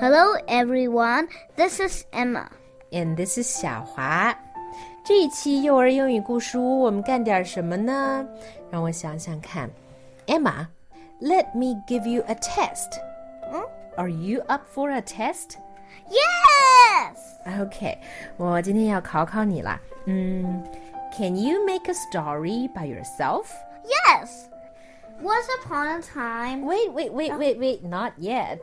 Hello, everyone. This is Emma. And this is 小华。这一期幼儿英语故事屋，我们干点什么呢？让我想想看。Emma, let me give you a test. Are you up for a test? Yes. Okay，我今天要考考你啦。嗯，Can you make a story by yourself? Yes. Once upon a time. Wait, wait, wait, wait, wait, not yet.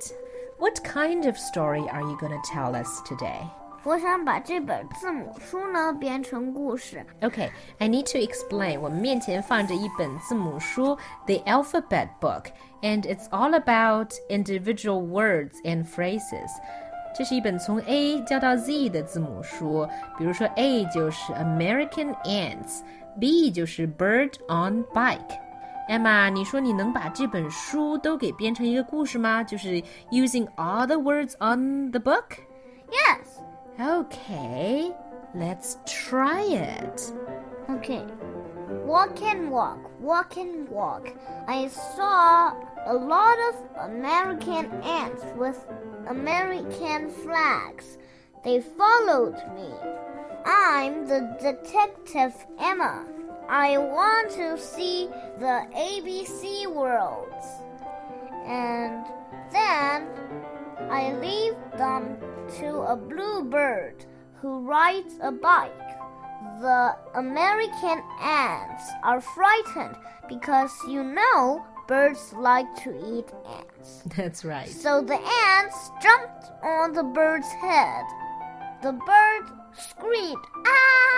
What kind of story are you going to tell us today? 我想把这本字母书呢编成故事。 Okay, I need to explain. 我们面前放着一本字母书, The Alphabet Book, and it's all about individual words and phrases. 这是一本从 A 教到 Z 的字母书。比如说 A 就是 American ants，B 就是 bird on bike。 Emma，你说你能把这本书都给编成一个故事吗？就是 using all the words on the book。 Yes. Okay, let's try it. Okay. Walk and walk, walk and walk. I saw a lot of American ants with American flags. They followed me. I'm the detective Emma. I want to see the ABC worlds. And then I leave them to a blue bird who rides a bike. The American ants are frightened because you know birds like to eat ants. That's right. So the ants jumped on the bird's head. The bird screamed, Ah!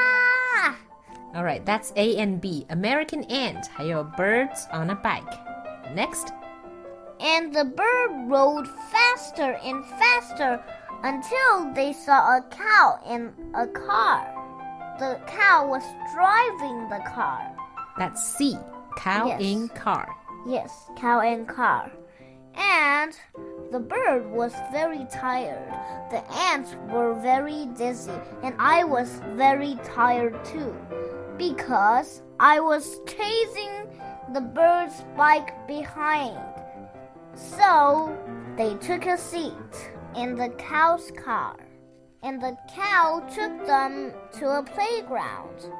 All right, that's A and B. American ant, 还有 birds on a bike. Next. And the bird rode faster and faster until they saw a cow in a car. The cow was driving the car. That's C. Cow Yes. in car. Yes, cow in car. And the bird was very tired. The ants were very dizzy, and I was very tired too because I was chasing the bird's bike behind. So they took a seat in the cow's car, and the cow took them to a playground.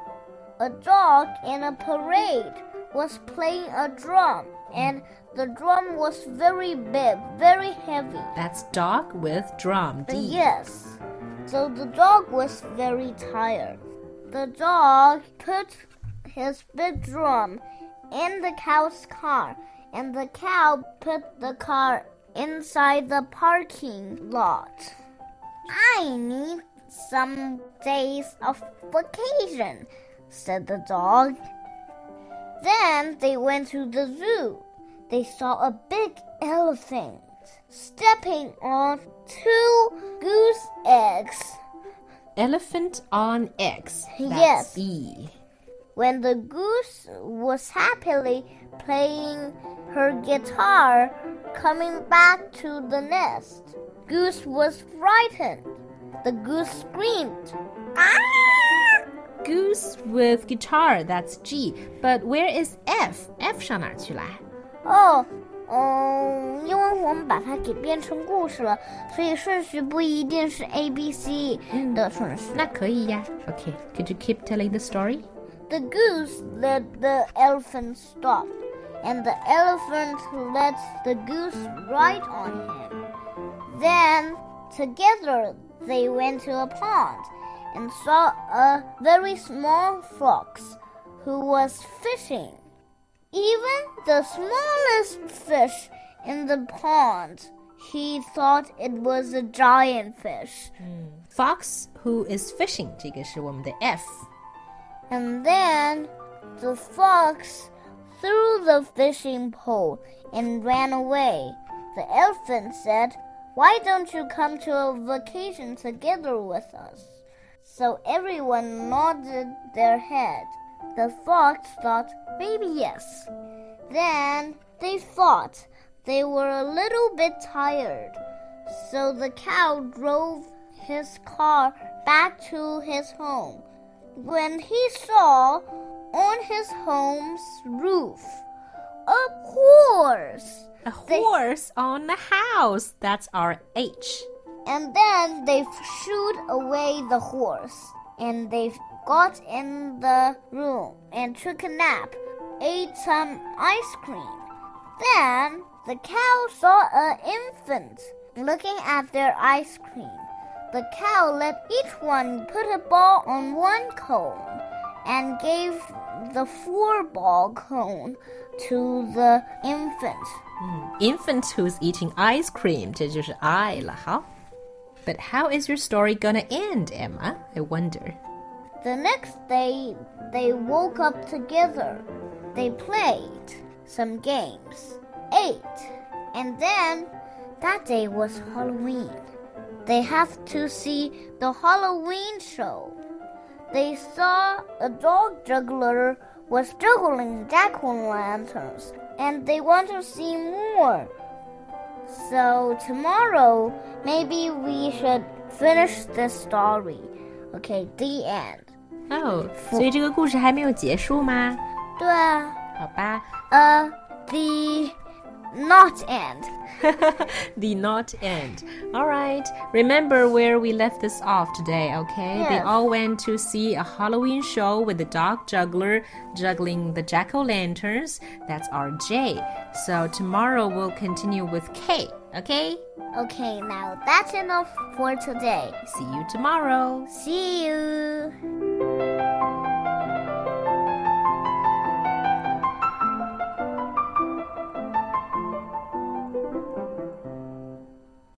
A dog in a parade was playing a drum, and the drum was very big, very heavy. That's dog with drum. D. Yes. So the dog was very tired. The dog put his big drum in the cow's car, and the cow put the car inside the parking lot. I need some days of vacation, said the dog. Then they went to the zoo. They saw a big elephant stepping on two goose eggs Elephant on X. That's Yes. E. When the goose was happily playing her guitar, coming back to the nest, Goose was frightened. The goose screamed, Ah! Goose with guitar. That's G. But where is F? F 上哪儿去啦？哦， 嗯，因为我们把它给编成故事了，所以顺序不一定是 A B C 的顺序。那可以呀。Okay. Could you keep telling the story? The goose let the elephant stop, and the elephant let the goose ride on him. Then, together, they went to a pond and saw a very small fox who was fishing. Even the smallest fish in the pond, he thought it was a giant fish. Fox who is fishing. 这个是我们的 F. And then the fox threw the fishing pole and ran away. The elephant said, Why don't you come to a vacation together with us? So everyone nodded their head. The fox thought, Maybe yes. Then they thought they were a little bit tired. So the cow drove his car back to his home when he saw on his home's roof a horse. A horse on the house. That's our H. And then they shooed away the horse. And they got in the room and took a nap, ate some ice cream. Then the cow saw an infant looking at their ice cream. The cow let each one put a ball on one cone and gave the four ball cone to the infant. Mm, infant who's eating ice cream, 这就是 I 了。好。But how is your story gonna end, Emma? I wonder. The next day, they woke up together. They played some games, ate, and then that day was Halloween. They have to see the Halloween show. They saw a dog juggler was juggling jack o' lanterns, and they want to see more. So tomorrow, maybe we should finish this story. Okay, the end. Oh, 所以这个故事还没有结束吗？对啊。好吧。呃、uh,，the not end. the not end. All right. Remember where we left this off today, okay? Yes. They all went to see a Halloween show with the dog juggler juggling the jack o' lanterns. That's our J. So tomorrow we'll continue with K, okay? Okay, now that's enough for today. See you tomorrow. See you.